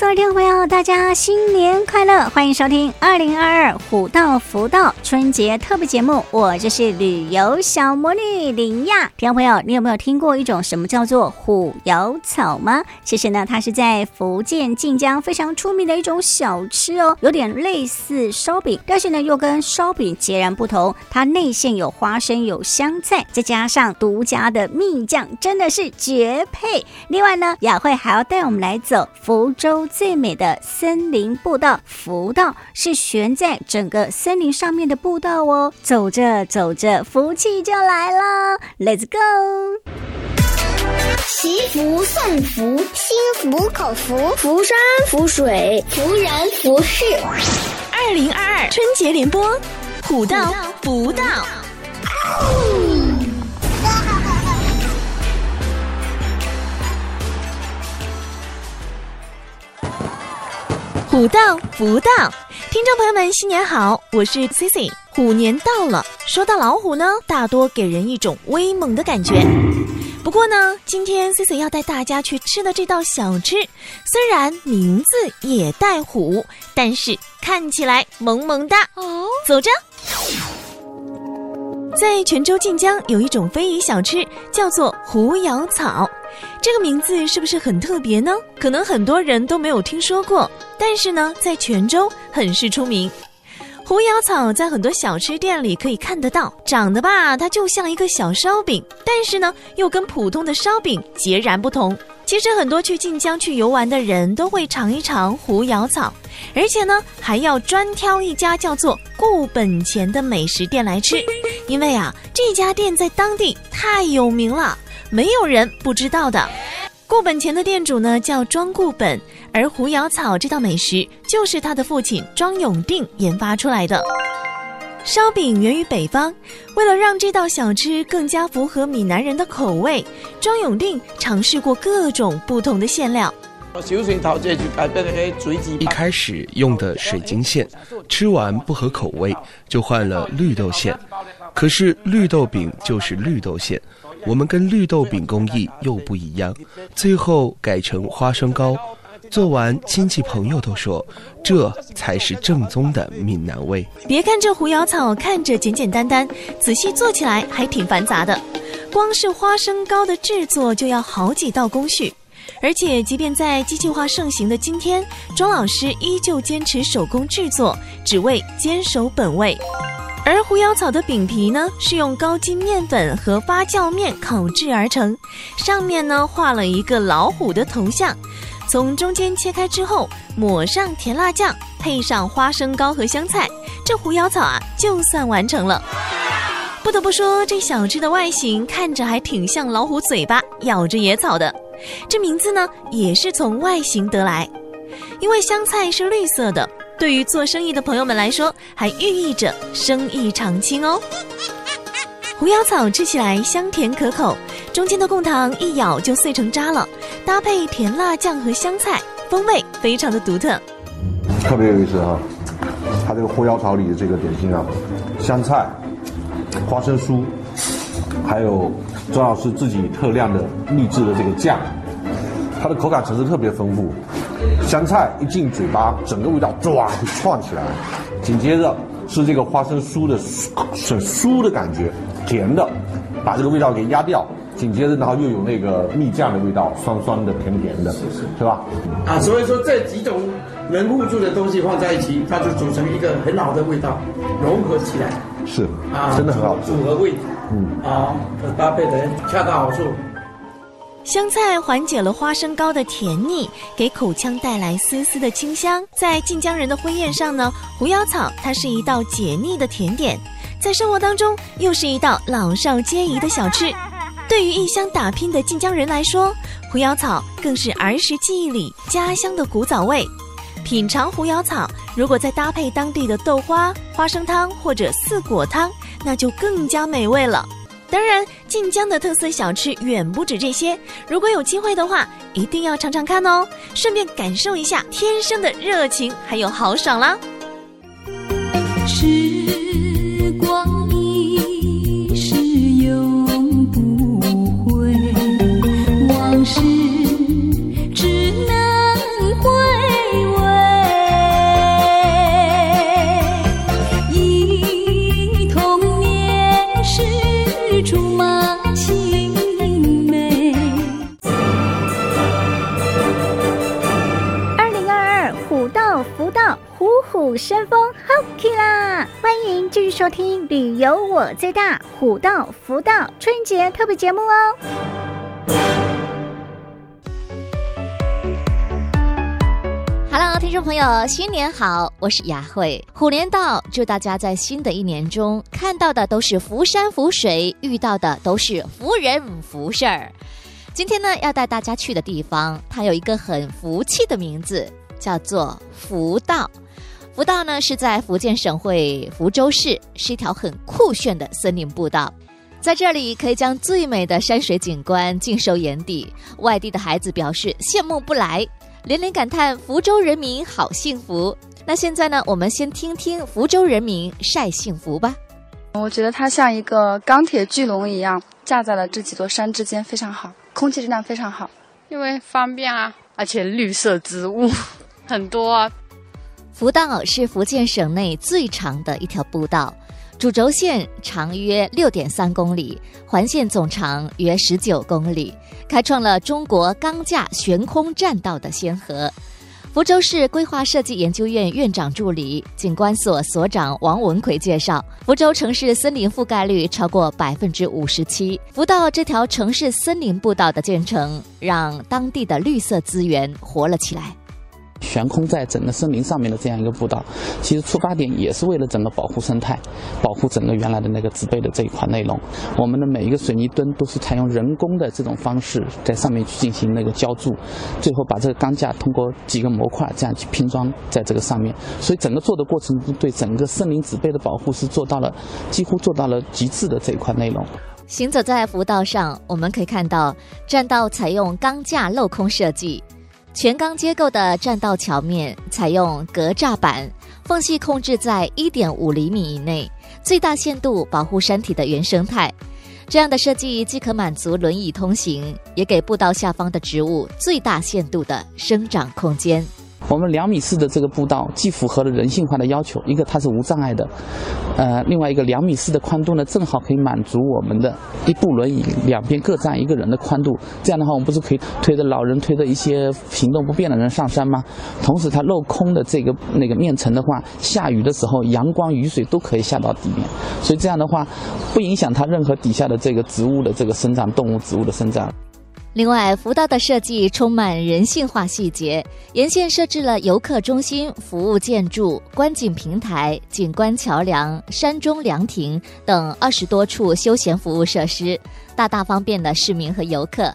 各位听众朋友，大家新年快乐！欢迎收听二零二二虎道福道春节特别节目，我就是旅游小魔女林亚。听众朋友，你有没有听过一种什么叫做虎咬草吗？其实呢，它是在福建晋江非常出名的一种小吃哦，有点类似烧饼，但是呢，又跟烧饼截然不同。它内馅有花生，有香菜，再加上独家的蜜酱，真的是绝配。另外呢，雅慧还要带我们来走福州。最美的森林步道福道是悬在整个森林上面的步道哦，走着走着，福气就来了，Let's go！祈福送福，心服口服，福山福水，福人福事。二零二二春节联播，虎道福道。虎到福到，听众朋友们，新年好！我是 Cici。虎年到了，说到老虎呢，大多给人一种威猛的感觉。不过呢，今天 Cici 要带大家去吃的这道小吃，虽然名字也带虎，但是看起来萌萌哒哦。走着。在泉州晋江有一种非遗小吃，叫做虎咬草。这个名字是不是很特别呢？可能很多人都没有听说过，但是呢，在泉州很是出名。虎咬草在很多小吃店里可以看得到，长得吧，它就像一个小烧饼，但是呢，又跟普通的烧饼截然不同。其实很多去晋江去游玩的人都会尝一尝虎咬草，而且呢，还要专挑一家叫做顾本钱的美食店来吃，因为啊，这家店在当地太有名了，没有人不知道的。顾本钱的店主呢叫庄顾本，而虎咬草这道美食就是他的父亲庄永定研发出来的。烧饼源于北方，为了让这道小吃更加符合闽南人的口味，庄永定尝试过各种不同的馅料。一开始用的水晶馅，吃完不合口味，就换了绿豆馅。可是绿豆饼就是绿豆馅，我们跟绿豆饼工艺又不一样，最后改成花生糕。做完，亲戚朋友都说，这才是正宗的闽南味。别看这虎咬草看着简简单单，仔细做起来还挺繁杂的。光是花生糕的制作就要好几道工序，而且即便在机器化盛行的今天，庄老师依旧坚持手工制作，只为坚守本味。而狐妖草的饼皮呢，是用高筋面粉和发酵面烤制而成，上面呢画了一个老虎的头像。从中间切开之后，抹上甜辣酱，配上花生糕和香菜，这狐妖草啊，就算完成了。不得不说，这小吃的外形看着还挺像老虎嘴巴咬着野草的。这名字呢，也是从外形得来。因为香菜是绿色的，对于做生意的朋友们来说，还寓意着生意长青哦。虎咬草吃起来香甜可口，中间的贡糖一咬就碎成渣了，搭配甜辣酱和香菜，风味非常的独特，特别有意思哈、啊。它这个虎咬草里的这个点心啊，香菜、花生酥，还有庄老师自己特酿的秘制的这个酱，它的口感层次特别丰富。香菜一进嘴巴，整个味道唰就窜起来，紧接着是这个花生酥的很酥的感觉。甜的，把这个味道给压掉，紧接着然后又有那个蜜酱的味道，酸酸的、甜甜的，是是，是吧？啊，所以说这几种能互助的东西放在一起，它就组成一个很好的味道，融合起来。是啊，真的很好组，组合味，嗯啊，搭配的恰到好处。香菜缓解了花生糕的甜腻，给口腔带来丝丝的清香。在晋江人的婚宴上呢，胡椒草它是一道解腻的甜点。在生活当中，又是一道老少皆宜的小吃。对于异乡打拼的晋江人来说，胡椒草更是儿时记忆里家乡的古早味。品尝胡椒草，如果再搭配当地的豆花、花生汤或者四果汤，那就更加美味了。当然，晋江的特色小吃远不止这些。如果有机会的话，一定要尝尝看哦，顺便感受一下天生的热情还有豪爽啦。是风好气啦！欢迎继续收听《旅游我最大》虎道福道春节特别节目哦。Hello，听众朋友，新年好，我是雅慧。虎年到，祝大家在新的一年中看到的都是福山福水，遇到的都是福人福事儿。今天呢，要带大家去的地方，它有一个很福气的名字，叫做福道。福道呢，是在福建省会福州市，是一条很酷炫的森林步道，在这里可以将最美的山水景观尽收眼底。外地的孩子表示羡慕不来，连连感叹福州人民好幸福。那现在呢，我们先听听福州人民晒幸福吧。我觉得它像一个钢铁巨龙一样架在了这几座山之间，非常好，空气质量非常好，因为方便啊，而且绿色植物很多啊。福道是福建省内最长的一条步道，主轴线长约六点三公里，环线总长约十九公里，开创了中国钢架悬空栈道的先河。福州市规划设计研究院院长助理、景观所所长王文奎介绍，福州城市森林覆盖率超过百分之五十七。福道这条城市森林步道的建成，让当地的绿色资源活了起来。悬空在整个森林上面的这样一个步道，其实出发点也是为了整个保护生态，保护整个原来的那个植被的这一块内容。我们的每一个水泥墩都是采用人工的这种方式在上面去进行那个浇筑，最后把这个钢架通过几个模块这样去拼装在这个上面。所以整个做的过程中，对整个森林植被的保护是做到了几乎做到了极致的这一块内容。行走在福道上，我们可以看到栈道采用钢架镂空设计。全钢结构的栈道桥面采用格栅板，缝隙控制在一点五厘米以内，最大限度保护山体的原生态。这样的设计既可满足轮椅通行，也给步道下方的植物最大限度的生长空间。我们两米四的这个步道，既符合了人性化的要求，一个它是无障碍的，呃，另外一个两米四的宽度呢，正好可以满足我们的一部轮椅两边各站一个人的宽度。这样的话，我们不是可以推着老人、推着一些行动不便的人上山吗？同时，它镂空的这个那个面层的话，下雨的时候，阳光、雨水都可以下到底面，所以这样的话，不影响它任何底下的这个植物的这个生长，动物、植物的生长。另外，福道的设计充满人性化细节，沿线设置了游客中心、服务建筑、观景平台、景观桥梁、山中凉亭等二十多处休闲服务设施，大大方便了市民和游客。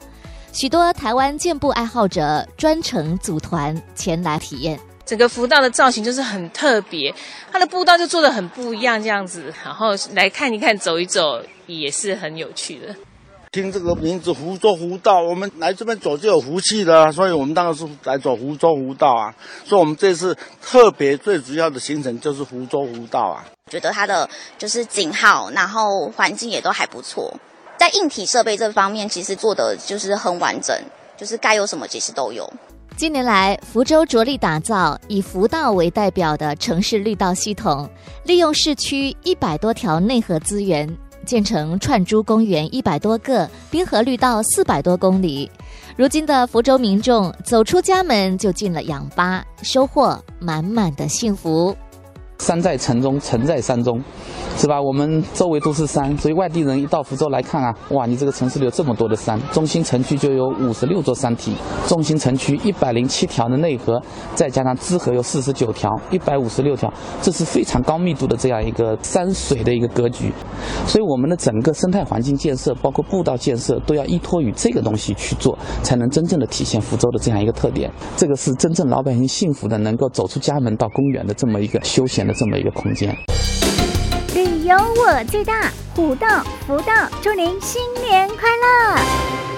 许多台湾健步爱好者专程组团前来体验。整个福道的造型就是很特别，它的步道就做的很不一样，这样子，然后来看一看、走一走，也是很有趣的。听这个名字“福州湖道”，我们来这边走就有福气的，所以我们当然是来走福州湖道啊。所以，我们这次特别最主要的行程就是福州湖道啊。觉得它的就是景好，然后环境也都还不错。在硬体设备这方面，其实做的就是很完整，就是该有什么其实都有。近年来，福州着力打造以福道为代表的城市绿道系统，利用市区一百多条内河资源。建成串珠公园一百多个，滨河绿道四百多公里。如今的福州民众走出家门就进了氧吧，收获满满的幸福。山在城中，城在山中，是吧？我们周围都是山，所以外地人一到福州来看啊，哇，你这个城市里有这么多的山。中心城区就有五十六座山体，中心城区一百零七条的内河，再加上支河有四十九条，一百五十六条，这是非常高密度的这样一个山水的一个格局。所以我们的整个生态环境建设，包括步道建设，都要依托于这个东西去做，才能真正的体现福州的这样一个特点。这个是真正老百姓幸福的，能够走出家门到公园的这么一个休闲的这么一个空间。有我最大，虎道福道，祝您新年快乐！